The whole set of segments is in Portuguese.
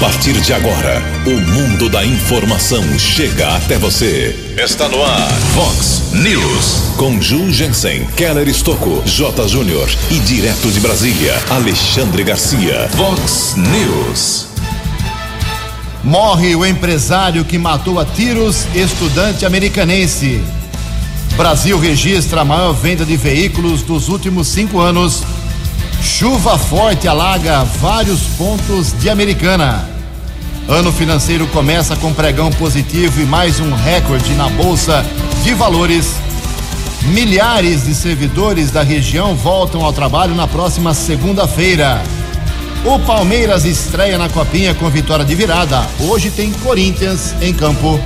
partir de agora, o mundo da informação chega até você. Está no ar, Fox News. Com Ju Jensen, Keller Estocco, J. Júnior e direto de Brasília, Alexandre Garcia. Fox News. Morre o empresário que matou a tiros estudante americanense. Brasil registra a maior venda de veículos dos últimos cinco anos. Chuva forte alaga vários pontos de Americana. Ano financeiro começa com pregão positivo e mais um recorde na Bolsa de Valores. Milhares de servidores da região voltam ao trabalho na próxima segunda-feira. O Palmeiras estreia na Copinha com vitória de virada. Hoje tem Corinthians em campo.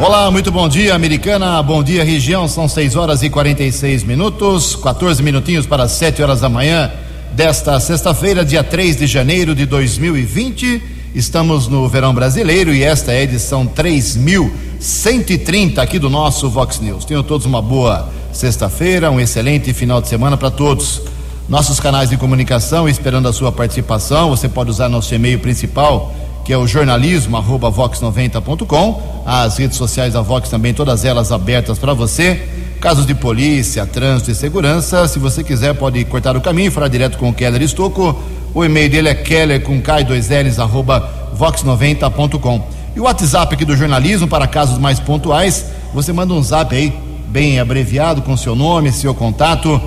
Olá, muito bom dia, Americana. Bom dia, região. São 6 horas e 46 minutos, 14 minutinhos para 7 horas da manhã desta sexta-feira, dia 3 de janeiro de 2020. Estamos no verão brasileiro e esta é a edição 3130 aqui do nosso Vox News. Tenham todos uma boa sexta-feira, um excelente final de semana para todos. Nossos canais de comunicação esperando a sua participação. Você pode usar nosso e-mail principal que é o jornalismo arroba vox90.com. As redes sociais da Vox também, todas elas abertas para você. Casos de polícia, trânsito e segurança. Se você quiser, pode cortar o caminho e falar direto com o Keller Estocco. O e-mail dele é keller com K2Ls arroba vox90.com. E o WhatsApp aqui do jornalismo, para casos mais pontuais, você manda um zap aí, bem abreviado, com seu nome, seu contato,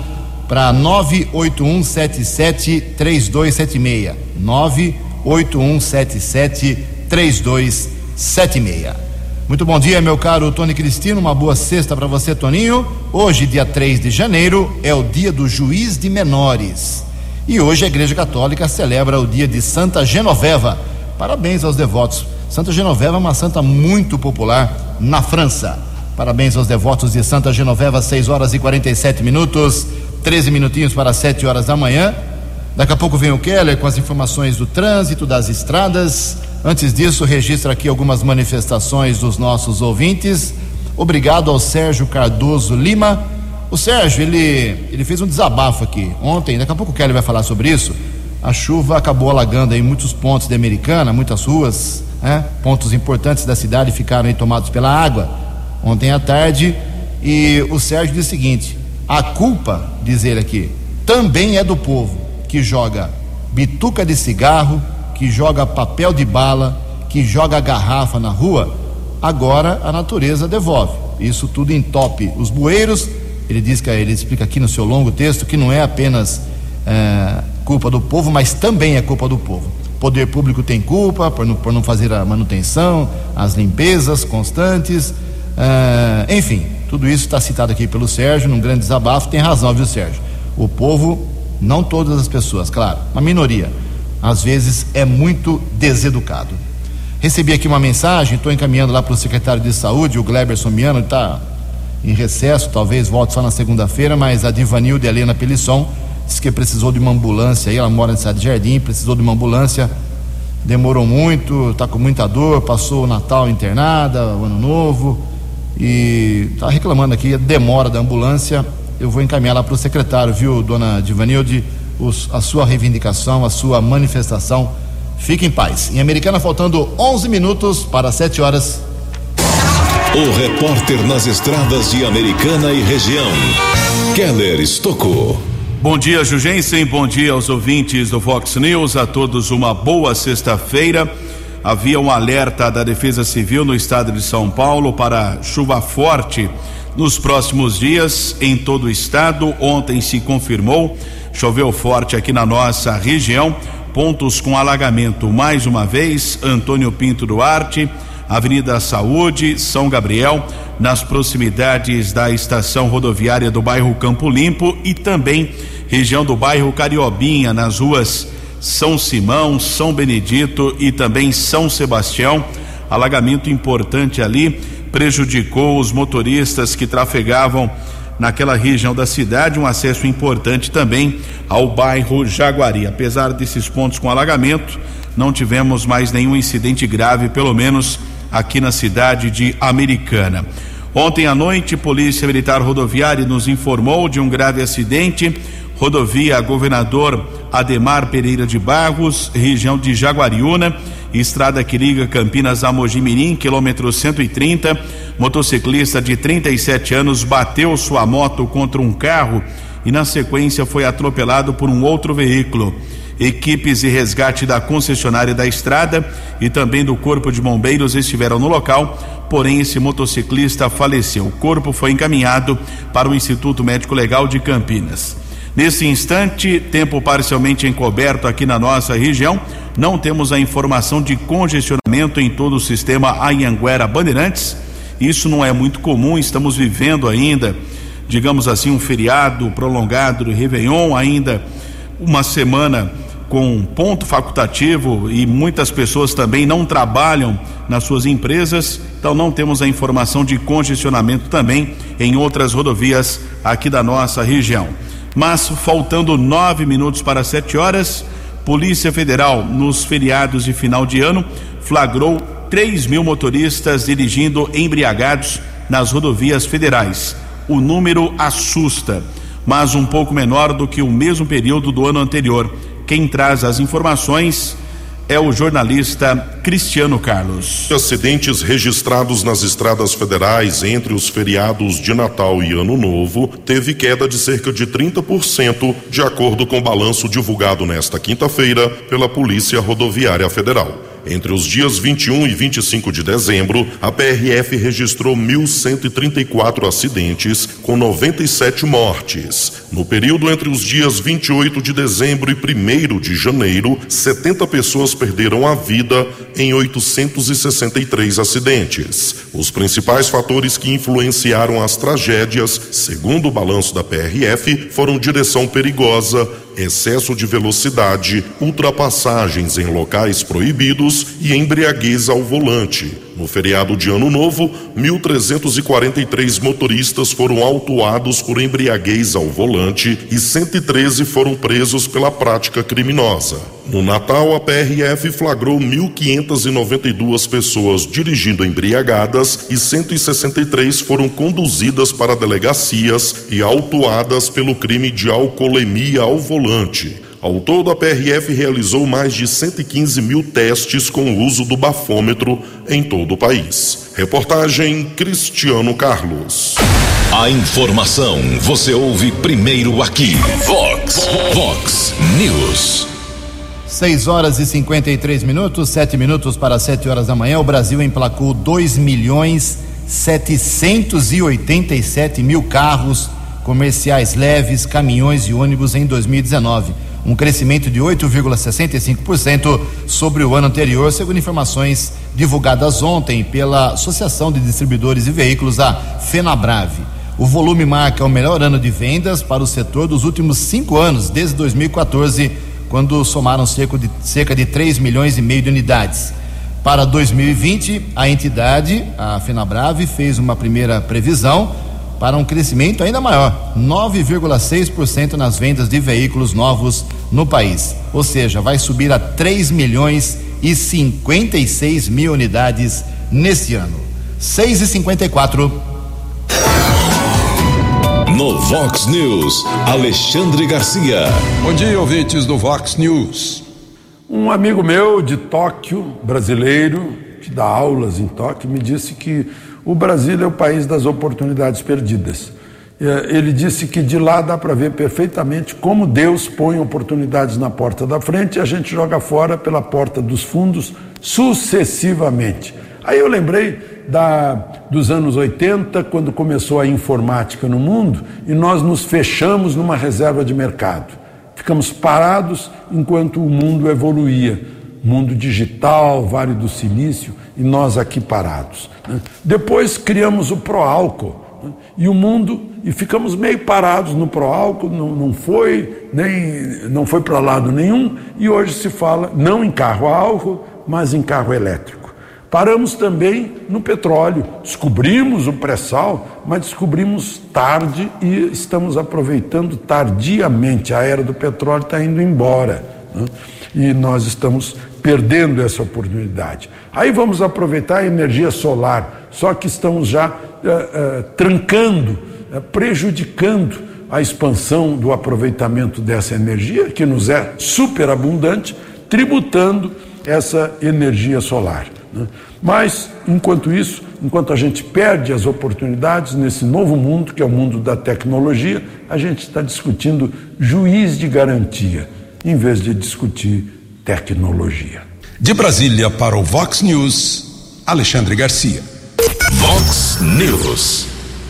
para 981773276. 981773276. Muito bom dia, meu caro Tony Cristino. Uma boa sexta para você, Toninho. Hoje, dia 3 de janeiro, é o dia do juiz de menores. E hoje a Igreja Católica celebra o dia de Santa Genoveva. Parabéns aos devotos. Santa Genoveva é uma santa muito popular na França. Parabéns aos devotos de Santa Genoveva, 6 horas e 47 minutos, 13 minutinhos para 7 horas da manhã. Daqui a pouco vem o Keller com as informações do trânsito, das estradas. Antes disso, registra aqui algumas manifestações dos nossos ouvintes. Obrigado ao Sérgio Cardoso Lima. O Sérgio, ele, ele fez um desabafo aqui ontem, daqui a pouco o Keller vai falar sobre isso. A chuva acabou alagando aí muitos pontos de Americana, muitas ruas, né? pontos importantes da cidade ficaram tomados pela água ontem à tarde. E o Sérgio diz o seguinte: a culpa, diz ele aqui, também é do povo que joga bituca de cigarro, que joga papel de bala, que joga garrafa na rua. Agora a natureza devolve. Isso tudo entope os bueiros. Ele diz que ele explica aqui no seu longo texto que não é apenas é, culpa do povo, mas também é culpa do povo. Poder público tem culpa por não, por não fazer a manutenção, as limpezas constantes, é, enfim, tudo isso está citado aqui pelo Sérgio num grande desabafo. Tem razão, viu, Sérgio? O povo, não todas as pessoas, claro, uma minoria, às vezes é muito deseducado. Recebi aqui uma mensagem, estou encaminhando lá para o secretário de saúde, o Gleberson Miano, está em recesso, talvez volte só na segunda-feira, mas a Divanilde Helena Pelisson disse que precisou de uma ambulância aí, ela mora em Cidade de Jardim, precisou de uma ambulância, demorou muito, está com muita dor, passou o Natal internada, o Ano Novo, e está reclamando aqui a demora da ambulância. Eu vou encaminhar lá para o secretário, viu, dona Divanilde, os, a sua reivindicação, a sua manifestação. Fique em paz. Em Americana, faltando 11 minutos para 7 horas. O repórter nas estradas de Americana e região, Keller Estocou. Bom dia, Jugensen. Bom dia aos ouvintes do Fox News. A todos uma boa sexta-feira. Havia um alerta da Defesa Civil no estado de São Paulo para chuva forte nos próximos dias em todo o estado. Ontem se confirmou, choveu forte aqui na nossa região. Pontos com alagamento mais uma vez: Antônio Pinto Duarte, Avenida Saúde, São Gabriel, nas proximidades da estação rodoviária do bairro Campo Limpo e também região do bairro Cariobinha, nas ruas São Simão, São Benedito e também São Sebastião. Alagamento importante ali prejudicou os motoristas que trafegavam naquela região da cidade, um acesso importante também ao bairro Jaguari. Apesar desses pontos com alagamento, não tivemos mais nenhum incidente grave, pelo menos aqui na cidade de Americana. Ontem à noite, Polícia Militar Rodoviária nos informou de um grave acidente, rodovia Governador Ademar Pereira de Barros, região de Jaguariúna, estrada que liga Campinas a Mojimirim, quilômetro 130. Motociclista de 37 anos bateu sua moto contra um carro e, na sequência, foi atropelado por um outro veículo. Equipes de resgate da concessionária da estrada e também do Corpo de Bombeiros estiveram no local, porém esse motociclista faleceu. O corpo foi encaminhado para o Instituto Médico Legal de Campinas. Nesse instante, tempo parcialmente encoberto aqui na nossa região, não temos a informação de congestionamento em todo o sistema Anhanguera Bandeirantes. Isso não é muito comum, estamos vivendo ainda, digamos assim, um feriado prolongado do Réveillon, ainda uma semana com ponto facultativo e muitas pessoas também não trabalham nas suas empresas, então não temos a informação de congestionamento também em outras rodovias aqui da nossa região. Mas faltando nove minutos para sete horas, Polícia Federal, nos feriados de final de ano, flagrou 3 mil motoristas dirigindo embriagados nas rodovias federais. O número assusta, mas um pouco menor do que o mesmo período do ano anterior. Quem traz as informações é o jornalista Cristiano Carlos. Acidentes registrados nas estradas federais entre os feriados de Natal e Ano Novo teve queda de cerca de 30%, de acordo com o balanço divulgado nesta quinta-feira pela Polícia Rodoviária Federal. Entre os dias 21 e 25 de dezembro, a PRF registrou 1.134 acidentes, com 97 mortes. No período entre os dias 28 de dezembro e 1 de janeiro, 70 pessoas perderam a vida em 863 acidentes. Os principais fatores que influenciaram as tragédias, segundo o balanço da PRF, foram direção perigosa, excesso de velocidade, ultrapassagens em locais proibidos e embriaguez ao volante. No feriado de Ano Novo, 1.343 motoristas foram autuados por embriaguez ao volante e 113 foram presos pela prática criminosa. No Natal, a PRF flagrou 1.592 pessoas dirigindo embriagadas e 163 foram conduzidas para delegacias e autuadas pelo crime de alcoolemia ao volante. Ao todo, a PRF realizou mais de 115 mil testes com o uso do bafômetro em todo o país. Reportagem Cristiano Carlos. A informação você ouve primeiro aqui. Vox, Vox News. 6 horas e 53 minutos, 7 minutos para 7 horas da manhã. O Brasil emplacou 2 milhões 787 mil carros comerciais leves, caminhões e ônibus em 2019 um crescimento de 8,65% sobre o ano anterior, segundo informações divulgadas ontem pela Associação de Distribuidores de Veículos, a FenaBrave. O volume marca o melhor ano de vendas para o setor dos últimos cinco anos, desde 2014, quando somaram cerca de, cerca de 3 milhões e meio de unidades. Para 2020, a entidade, a FenaBrave, fez uma primeira previsão para um crescimento ainda maior, 9,6% nas vendas de veículos novos no país. Ou seja, vai subir a 3 milhões e 56 mil unidades neste ano. 6 e 54. No Vox News, Alexandre Garcia. Bom dia, ouvintes do Vox News. Um amigo meu de Tóquio, brasileiro, que dá aulas em Tóquio, me disse que o Brasil é o país das oportunidades perdidas. É, ele disse que de lá dá para ver perfeitamente como Deus põe oportunidades na porta da frente e a gente joga fora pela porta dos fundos sucessivamente. Aí eu lembrei da, dos anos 80, quando começou a informática no mundo e nós nos fechamos numa reserva de mercado. Ficamos parados enquanto o mundo evoluía mundo digital, Vale do Silício, e nós aqui parados. Né? Depois criamos o Proálcool né? e o mundo e ficamos meio parados no Proálcool, não, não foi nem não foi para lado nenhum e hoje se fala não em carro álcool, mas em carro elétrico. Paramos também no petróleo, descobrimos o pré-sal, mas descobrimos tarde e estamos aproveitando tardiamente. A era do petróleo está indo embora né? e nós estamos perdendo essa oportunidade. Aí vamos aproveitar a energia solar, só que estamos já uh, uh, trancando, uh, prejudicando a expansão do aproveitamento dessa energia, que nos é superabundante, tributando essa energia solar. Né? Mas, enquanto isso, enquanto a gente perde as oportunidades nesse novo mundo, que é o mundo da tecnologia, a gente está discutindo juiz de garantia, em vez de discutir tecnologia. De Brasília para o Vox News, Alexandre Garcia. Vox News.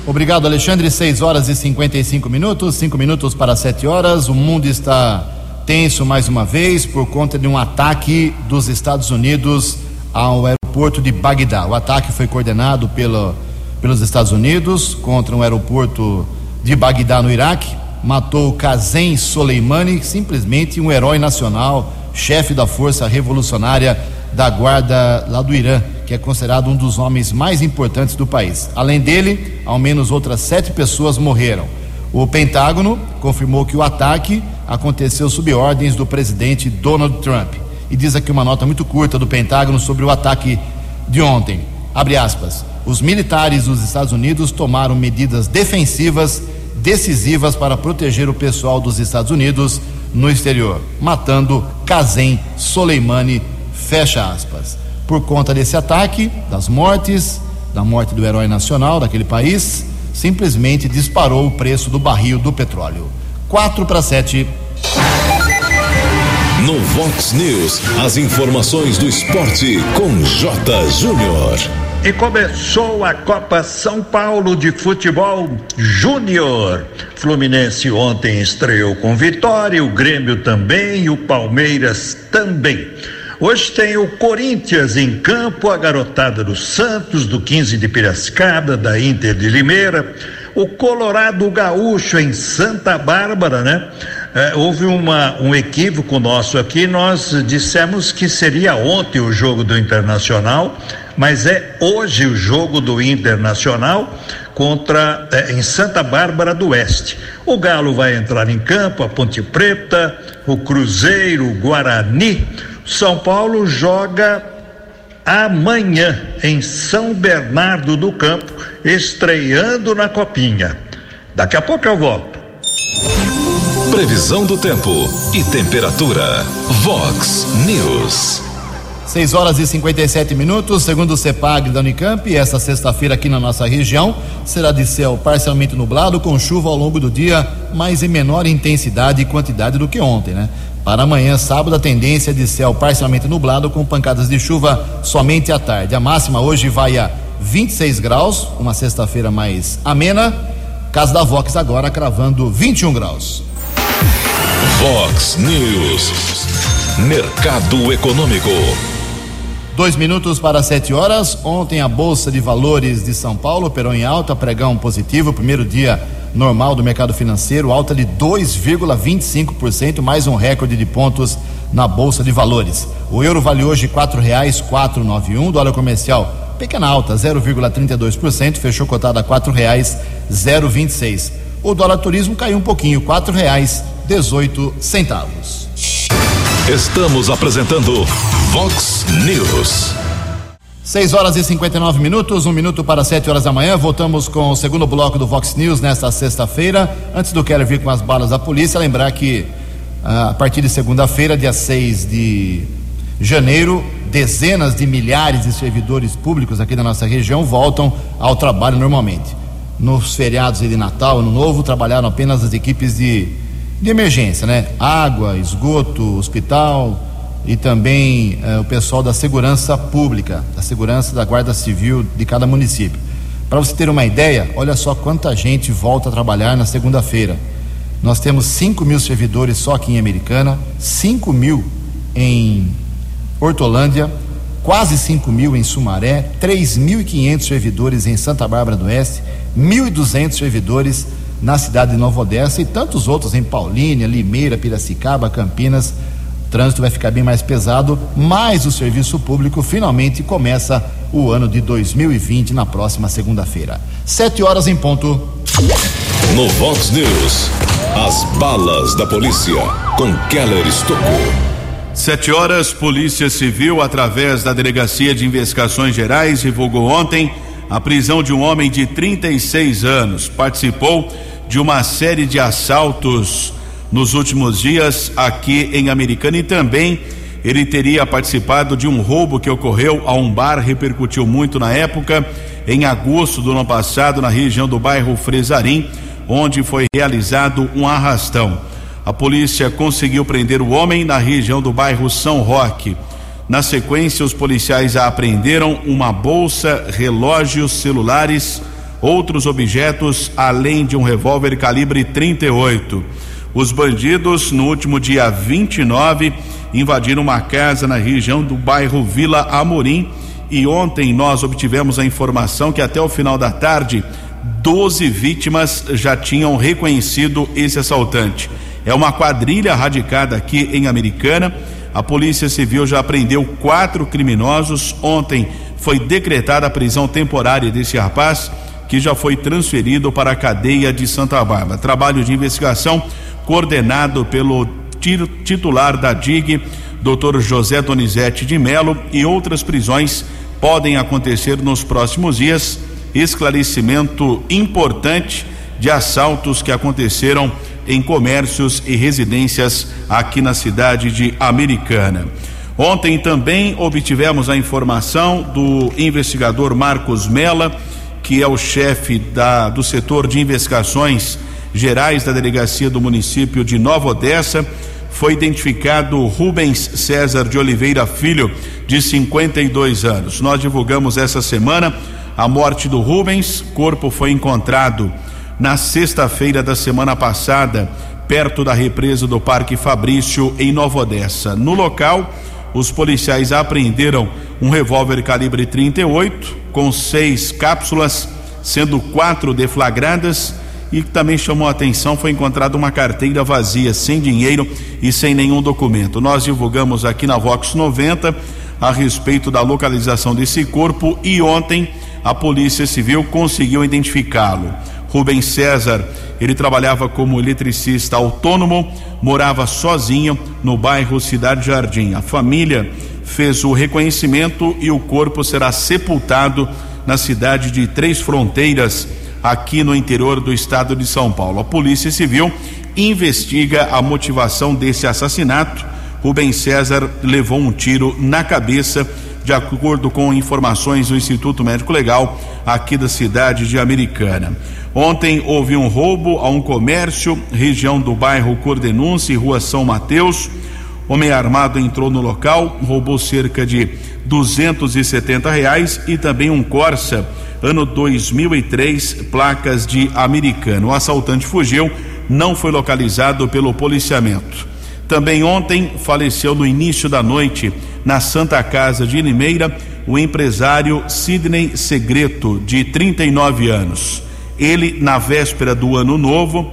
Obrigado, Alexandre. 6 horas e 55 minutos, 5 minutos para 7 horas. O mundo está tenso mais uma vez por conta de um ataque dos Estados Unidos ao aeroporto de Bagdá. O ataque foi coordenado pelo, pelos Estados Unidos contra um aeroporto de Bagdá, no Iraque. Matou Qasem Soleimani, simplesmente um herói nacional, chefe da força revolucionária da guarda lá do Irã, que é considerado um dos homens mais importantes do país. Além dele, ao menos outras sete pessoas morreram. O Pentágono confirmou que o ataque aconteceu sob ordens do presidente Donald Trump e diz aqui uma nota muito curta do Pentágono sobre o ataque de ontem. Abre aspas. Os militares dos Estados Unidos tomaram medidas defensivas decisivas para proteger o pessoal dos Estados Unidos no exterior, matando Qasem Soleimani, fecha aspas. Por conta desse ataque, das mortes, da morte do herói nacional daquele país, simplesmente disparou o preço do barril do petróleo. 4 para 7. No Vox News, as informações do esporte com J. Júnior. E começou a Copa São Paulo de Futebol Júnior. Fluminense ontem estreou com vitória, o Grêmio também e o Palmeiras também. Hoje tem o Corinthians em campo, a garotada do Santos, do 15 de Piracicaba, da Inter de Limeira, o Colorado Gaúcho em Santa Bárbara, né? É, houve uma, um equívoco nosso aqui, nós dissemos que seria ontem o jogo do Internacional, mas é hoje o jogo do Internacional contra é, em Santa Bárbara do Oeste. O Galo vai entrar em campo, a Ponte Preta, o Cruzeiro, o Guarani. São Paulo joga amanhã em São Bernardo do Campo, estreando na Copinha. Daqui a pouco eu volto. Previsão do tempo e temperatura. Vox News. 6 horas e 57 minutos, segundo o CEPAG da Unicamp, esta sexta-feira aqui na nossa região será de céu parcialmente nublado, com chuva ao longo do dia, mas em menor intensidade e quantidade do que ontem, né? Para amanhã, sábado, a tendência é de céu parcialmente nublado, com pancadas de chuva somente à tarde. A máxima hoje vai a 26 graus, uma sexta-feira mais amena. Casa da Vox agora cravando 21 graus. Vox News. Mercado Econômico. Dois minutos para sete horas. Ontem a Bolsa de Valores de São Paulo operou em alta, pregão positivo, primeiro dia normal do mercado financeiro, alta de 2,25%, mais um recorde de pontos na Bolsa de Valores. O euro vale hoje R$ 4,491, dólar comercial pequena alta, 0,32%, fechou cotada a R$ 4,026. O dólar turismo caiu um pouquinho, quatro reais dezoito centavos. Estamos apresentando Vox News. 6 horas e 59 minutos, um minuto para 7 horas da manhã. Voltamos com o segundo bloco do Vox News nesta sexta-feira. Antes do Keller vir com as balas da polícia, lembrar que ah, a partir de segunda-feira, dia 6 de janeiro, dezenas de milhares de servidores públicos aqui da nossa região voltam ao trabalho normalmente. Nos feriados de Natal, Ano Novo, trabalharam apenas as equipes de, de emergência, né? Água, esgoto, hospital e também eh, o pessoal da segurança pública, da segurança da Guarda Civil de cada município. Para você ter uma ideia, olha só quanta gente volta a trabalhar na segunda-feira. Nós temos 5 mil servidores só aqui em Americana, 5 mil em Hortolândia, quase 5 mil em Sumaré, 3.500 servidores em Santa Bárbara do Oeste, 1.200 servidores na cidade de Nova Odessa e tantos outros em Paulínia, Limeira, Piracicaba, Campinas. O trânsito vai ficar bem mais pesado, mas o serviço público finalmente começa o ano de 2020 na próxima segunda-feira. Sete horas em ponto. No Vox News, as balas da polícia com Keller Estocou. Sete horas, Polícia Civil, através da Delegacia de Investigações Gerais, divulgou ontem a prisão de um homem de 36 anos. Participou de uma série de assaltos nos últimos dias aqui em Americana e também ele teria participado de um roubo que ocorreu a um bar, repercutiu muito na época, em agosto do ano passado, na região do bairro Fresarim, onde foi realizado um arrastão. A polícia conseguiu prender o homem na região do bairro São Roque. Na sequência, os policiais apreenderam uma bolsa, relógios, celulares, outros objetos, além de um revólver calibre 38. Os bandidos, no último dia 29, invadiram uma casa na região do bairro Vila Amorim e ontem nós obtivemos a informação que até o final da tarde 12 vítimas já tinham reconhecido esse assaltante. É uma quadrilha radicada aqui em Americana. A Polícia Civil já apreendeu quatro criminosos. Ontem foi decretada a prisão temporária desse rapaz, que já foi transferido para a cadeia de Santa Bárbara. Trabalho de investigação coordenado pelo titular da DIG, Dr. José Donizete de Melo, e outras prisões podem acontecer nos próximos dias. Esclarecimento importante de assaltos que aconteceram em comércios e residências aqui na cidade de Americana. Ontem também obtivemos a informação do investigador Marcos Mela, que é o chefe da, do setor de investigações gerais da delegacia do município de Nova Odessa foi identificado Rubens César de Oliveira Filho, de 52 anos. Nós divulgamos essa semana a morte do Rubens, corpo foi encontrado na sexta-feira da semana passada, perto da represa do Parque Fabrício, em Nova Odessa. No local, os policiais apreenderam um revólver calibre 38 com seis cápsulas, sendo quatro deflagradas e que também chamou a atenção foi encontrada uma carteira vazia, sem dinheiro e sem nenhum documento. Nós divulgamos aqui na Vox 90 a respeito da localização desse corpo e ontem a Polícia Civil conseguiu identificá-lo. Rubens César, ele trabalhava como eletricista autônomo, morava sozinho no bairro Cidade Jardim. A família fez o reconhecimento e o corpo será sepultado na cidade de Três Fronteiras aqui no interior do estado de São Paulo. A Polícia Civil investiga a motivação desse assassinato. Rubem César levou um tiro na cabeça, de acordo com informações do Instituto Médico Legal aqui da cidade de Americana. Ontem houve um roubo a um comércio, região do bairro Cordenúncia, Rua São Mateus. Homem armado entrou no local, roubou cerca de 270 reais e também um Corsa ano 2003, placas de americano. O assaltante fugiu, não foi localizado pelo policiamento. Também ontem faleceu no início da noite, na Santa Casa de Limeira, o empresário Sidney Segreto, de 39 anos. Ele, na véspera do ano novo,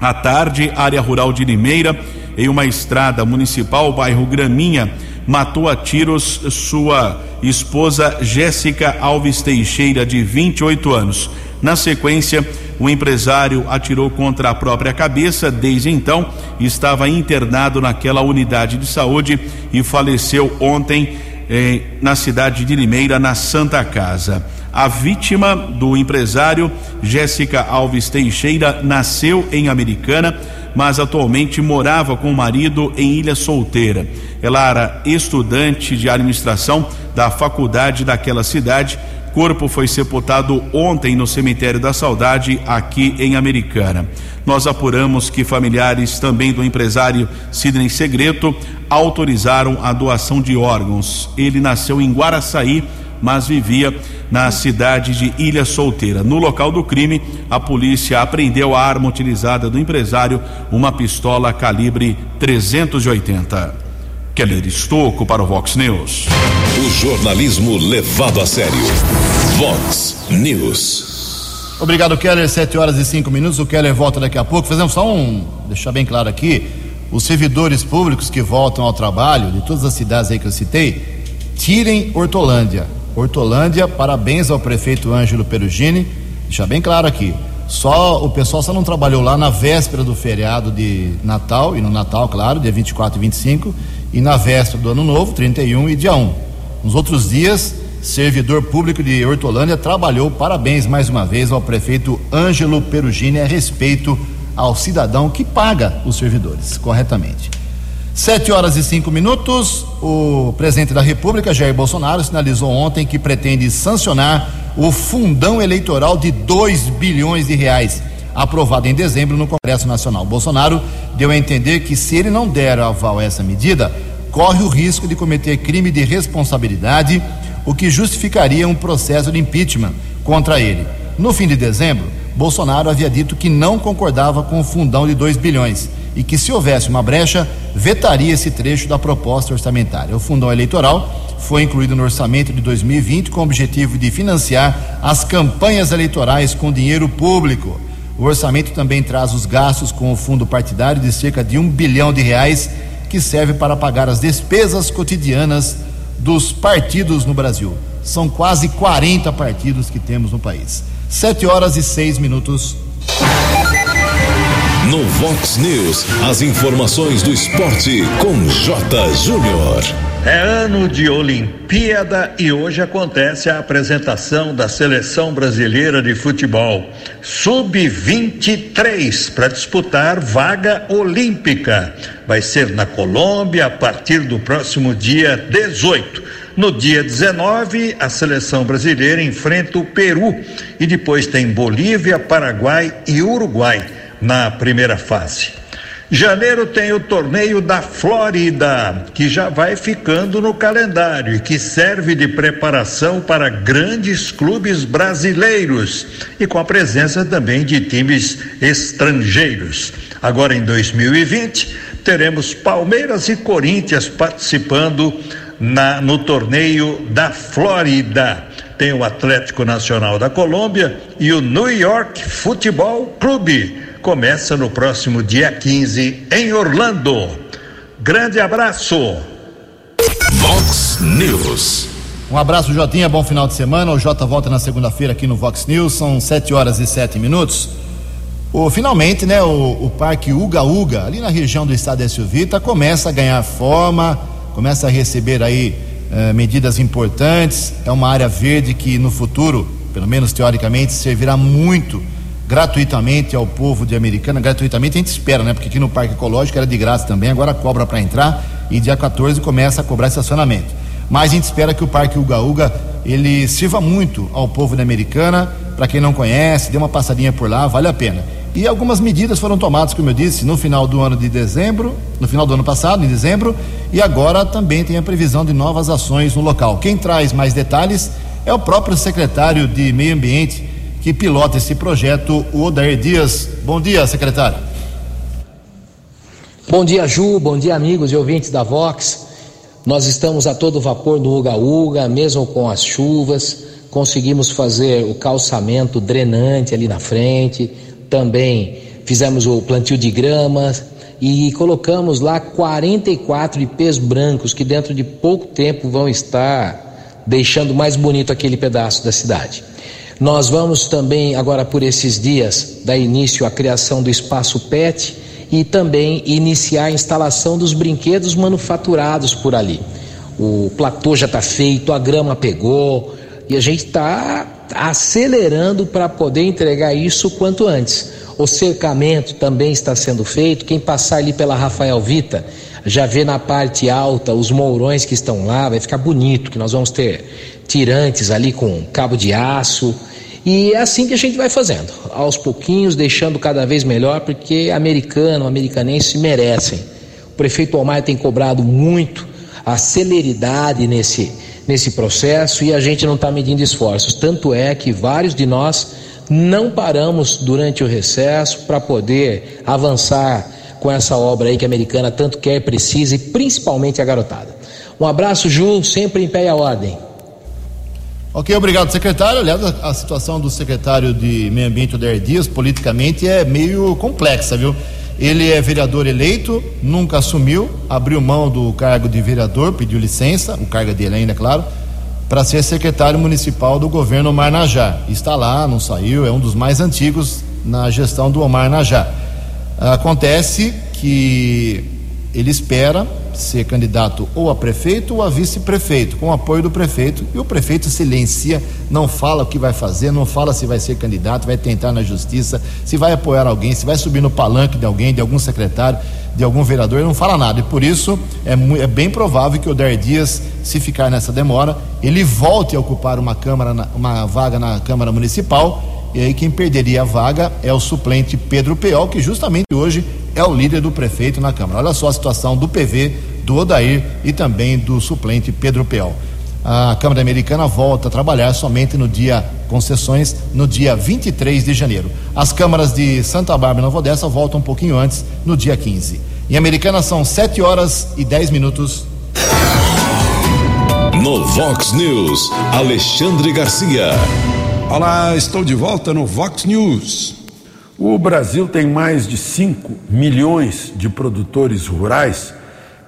à tarde, área rural de Limeira, em uma estrada municipal, bairro Graminha, matou a tiros sua esposa Jéssica Alves Teixeira, de 28 anos. Na sequência, o empresário atirou contra a própria cabeça. Desde então, estava internado naquela unidade de saúde e faleceu ontem eh, na cidade de Limeira, na Santa Casa. A vítima do empresário Jéssica Alves Teixeira nasceu em Americana, mas atualmente morava com o marido em Ilha Solteira. Ela era estudante de administração da faculdade daquela cidade. Corpo foi sepultado ontem no cemitério da Saudade, aqui em Americana. Nós apuramos que familiares também do empresário Sidney Segreto autorizaram a doação de órgãos. Ele nasceu em Guaraçaí mas vivia na cidade de Ilha Solteira. No local do crime, a polícia apreendeu a arma utilizada do empresário, uma pistola calibre 380. Keller Estocco para o Vox News. O jornalismo levado a sério. Vox News. Obrigado, Keller. Sete horas e cinco minutos. O Keller volta daqui a pouco. Fazemos só um. Deixar bem claro aqui. Os servidores públicos que voltam ao trabalho, de todas as cidades aí que eu citei, tirem Hortolândia. Hortolândia, parabéns ao prefeito Ângelo Perugini. Deixar bem claro aqui. Só o pessoal só não trabalhou lá na véspera do feriado de Natal e no Natal, claro, dia 24 e 25, e na véspera do Ano Novo, 31 e dia 1. Nos outros dias servidor público de Hortolândia, trabalhou. Parabéns mais uma vez ao prefeito Ângelo Perugini a respeito ao cidadão que paga os servidores corretamente. Sete horas e cinco minutos. O presidente da República, Jair Bolsonaro, sinalizou ontem que pretende sancionar o fundão eleitoral de 2 bilhões de reais, aprovado em dezembro no Congresso Nacional. Bolsonaro deu a entender que, se ele não der aval a essa medida, corre o risco de cometer crime de responsabilidade, o que justificaria um processo de impeachment contra ele. No fim de dezembro, Bolsonaro havia dito que não concordava com o fundão de 2 bilhões e que, se houvesse uma brecha, vetaria esse trecho da proposta orçamentária. O fundão eleitoral foi incluído no orçamento de 2020 com o objetivo de financiar as campanhas eleitorais com dinheiro público. O orçamento também traz os gastos com o fundo partidário de cerca de um bilhão de reais, que serve para pagar as despesas cotidianas dos partidos no Brasil. São quase 40 partidos que temos no país. Sete horas e seis minutos. No Vox News, as informações do esporte com J. Júnior. É ano de Olimpíada e hoje acontece a apresentação da seleção brasileira de futebol sub-23 para disputar vaga olímpica. Vai ser na Colômbia a partir do próximo dia 18. No dia 19, a seleção brasileira enfrenta o Peru e depois tem Bolívia, Paraguai e Uruguai na primeira fase. Janeiro tem o torneio da Flórida, que já vai ficando no calendário e que serve de preparação para grandes clubes brasileiros e com a presença também de times estrangeiros. Agora em 2020, teremos Palmeiras e Corinthians participando na, no torneio da Flórida. Tem o Atlético Nacional da Colômbia e o New York Futebol Clube começa no próximo dia 15 em Orlando. Grande abraço. Vox News. Um abraço, Jotinha. Bom final de semana. O Jota volta na segunda-feira aqui no Vox News. São 7 horas e 7 minutos. O, finalmente, né, o, o Parque Uga Uga, ali na região do estado de Silvita, começa a ganhar forma, começa a receber aí eh, medidas importantes. É uma área verde que no futuro, pelo menos teoricamente, servirá muito gratuitamente ao povo de Americana, gratuitamente a gente espera, né? Porque aqui no Parque Ecológico era de graça também, agora cobra para entrar e dia 14 começa a cobrar estacionamento. Mas a gente espera que o Parque Uga Uga ele sirva muito ao povo da Americana, para quem não conhece, dê uma passadinha por lá, vale a pena. E algumas medidas foram tomadas, como eu disse, no final do ano de dezembro, no final do ano passado, em dezembro, e agora também tem a previsão de novas ações no local. Quem traz mais detalhes é o próprio secretário de Meio Ambiente, que pilota esse projeto, o Odair Dias. Bom dia, secretário. Bom dia, Ju. Bom dia, amigos e ouvintes da Vox. Nós estamos a todo vapor no Uga Uga, mesmo com as chuvas. Conseguimos fazer o calçamento drenante ali na frente. Também fizemos o plantio de gramas e colocamos lá 44 ipês brancos que dentro de pouco tempo vão estar deixando mais bonito aquele pedaço da cidade. Nós vamos também, agora por esses dias, dar início à criação do espaço PET e também iniciar a instalação dos brinquedos manufaturados por ali. O platô já está feito, a grama pegou e a gente está acelerando para poder entregar isso quanto antes. O cercamento também está sendo feito. Quem passar ali pela Rafael Vita já vê na parte alta os mourões que estão lá, vai ficar bonito, que nós vamos ter tirantes ali com cabo de aço. E é assim que a gente vai fazendo, aos pouquinhos, deixando cada vez melhor, porque americano, americanense merecem. O prefeito Omar tem cobrado muito a celeridade nesse, nesse processo e a gente não está medindo esforços. Tanto é que vários de nós não paramos durante o recesso para poder avançar com essa obra aí que a americana tanto quer, precisa e principalmente a garotada. Um abraço, Ju, sempre em pé e a ordem. Ok, obrigado, secretário. Aliás, a, situação do secretário de Meio Ambiente, Odair Dias, politicamente é meio complexa, viu? Ele é vereador eleito, nunca assumiu, abriu mão do cargo de vereador, pediu licença, o cargo dele ainda, é claro, para ser secretário municipal do governo Omar Najá. Está lá, não saiu, é um dos mais antigos na gestão do Omar Najá. Acontece que ele espera, ser candidato ou a prefeito ou a vice-prefeito, com o apoio do prefeito. E o prefeito silencia, não fala o que vai fazer, não fala se vai ser candidato, vai tentar na justiça, se vai apoiar alguém, se vai subir no palanque de alguém, de algum secretário, de algum vereador, ele não fala nada. E por isso é, é bem provável que o Dar Dias, se ficar nessa demora, ele volte a ocupar uma, câmara, uma vaga na Câmara Municipal. E aí quem perderia a vaga é o suplente Pedro Peol, que justamente hoje é o líder do prefeito na Câmara. Olha só a situação do PV, do Odair e também do suplente Pedro Peol. A Câmara Americana volta a trabalhar somente no dia, com sessões, no dia 23 de janeiro. As câmaras de Santa Bárbara e Nova Odessa voltam um pouquinho antes, no dia 15. Em Americana são 7 horas e 10 minutos. No Vox News, Alexandre Garcia. Olá, estou de volta no Vox News. O Brasil tem mais de 5 milhões de produtores rurais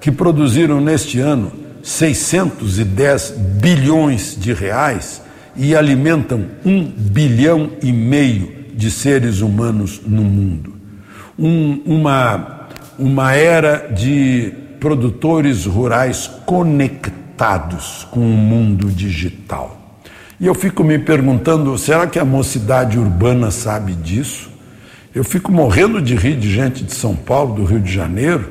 que produziram neste ano 610 bilhões de reais e alimentam um bilhão e meio de seres humanos no mundo. Um, uma, uma era de produtores rurais conectados com o mundo digital. E eu fico me perguntando: será que a mocidade urbana sabe disso? Eu fico morrendo de rir de gente de São Paulo, do Rio de Janeiro,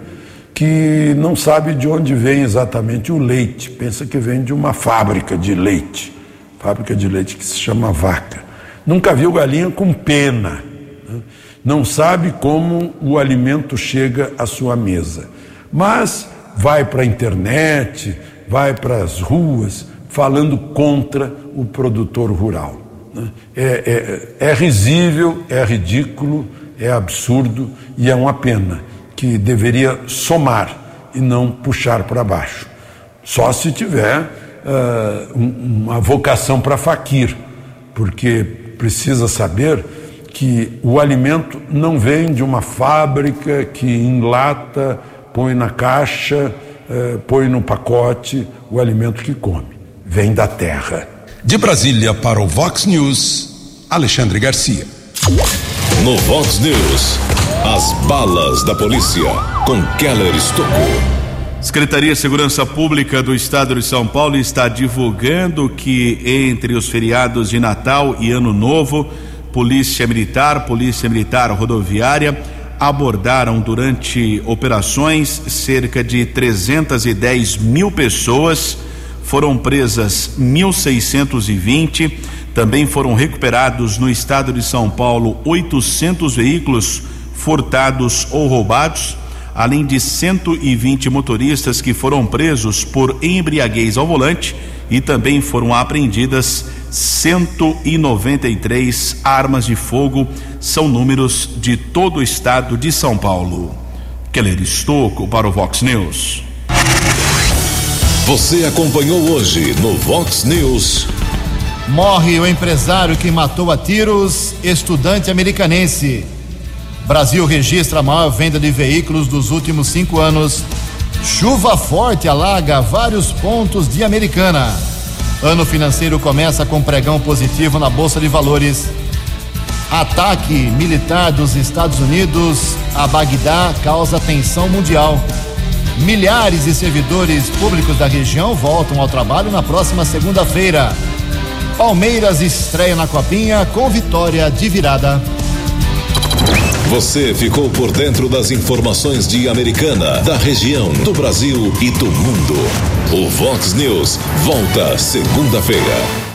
que não sabe de onde vem exatamente o leite, pensa que vem de uma fábrica de leite, fábrica de leite que se chama vaca. Nunca viu galinha com pena, né? não sabe como o alimento chega à sua mesa, mas vai para a internet, vai para as ruas falando contra o produtor rural. Né? É, é, é risível, é ridículo, é absurdo e é uma pena que deveria somar e não puxar para baixo. Só se tiver uh, uma vocação para faquir, porque precisa saber que o alimento não vem de uma fábrica que enlata, põe na caixa, uh, põe no pacote o alimento que come. Vem da terra. De Brasília para o Vox News, Alexandre Garcia. No Vox News. As balas da polícia com Keller Estocou. Secretaria de Segurança Pública do Estado de São Paulo está divulgando que entre os feriados de Natal e Ano Novo, Polícia Militar, Polícia Militar Rodoviária abordaram durante operações cerca de 310 mil pessoas, foram presas 1.620, também foram recuperados no estado de São Paulo 800 veículos furtados ou roubados, além de 120 motoristas que foram presos por embriaguez ao volante e também foram apreendidas 193 armas de fogo, são números de todo o estado de São Paulo. Keller Estocco para o Vox News. Você acompanhou hoje no Vox News. Morre o empresário que matou a tiros estudante americanense. Brasil registra a maior venda de veículos dos últimos cinco anos. Chuva forte alaga vários pontos de Americana. Ano financeiro começa com pregão positivo na Bolsa de Valores. Ataque militar dos Estados Unidos a Bagdá causa tensão mundial. Milhares de servidores públicos da região voltam ao trabalho na próxima segunda-feira. Palmeiras estreia na Copinha com vitória de virada. Você ficou por dentro das informações de Americana, da região, do Brasil e do mundo. O Vox News volta segunda-feira.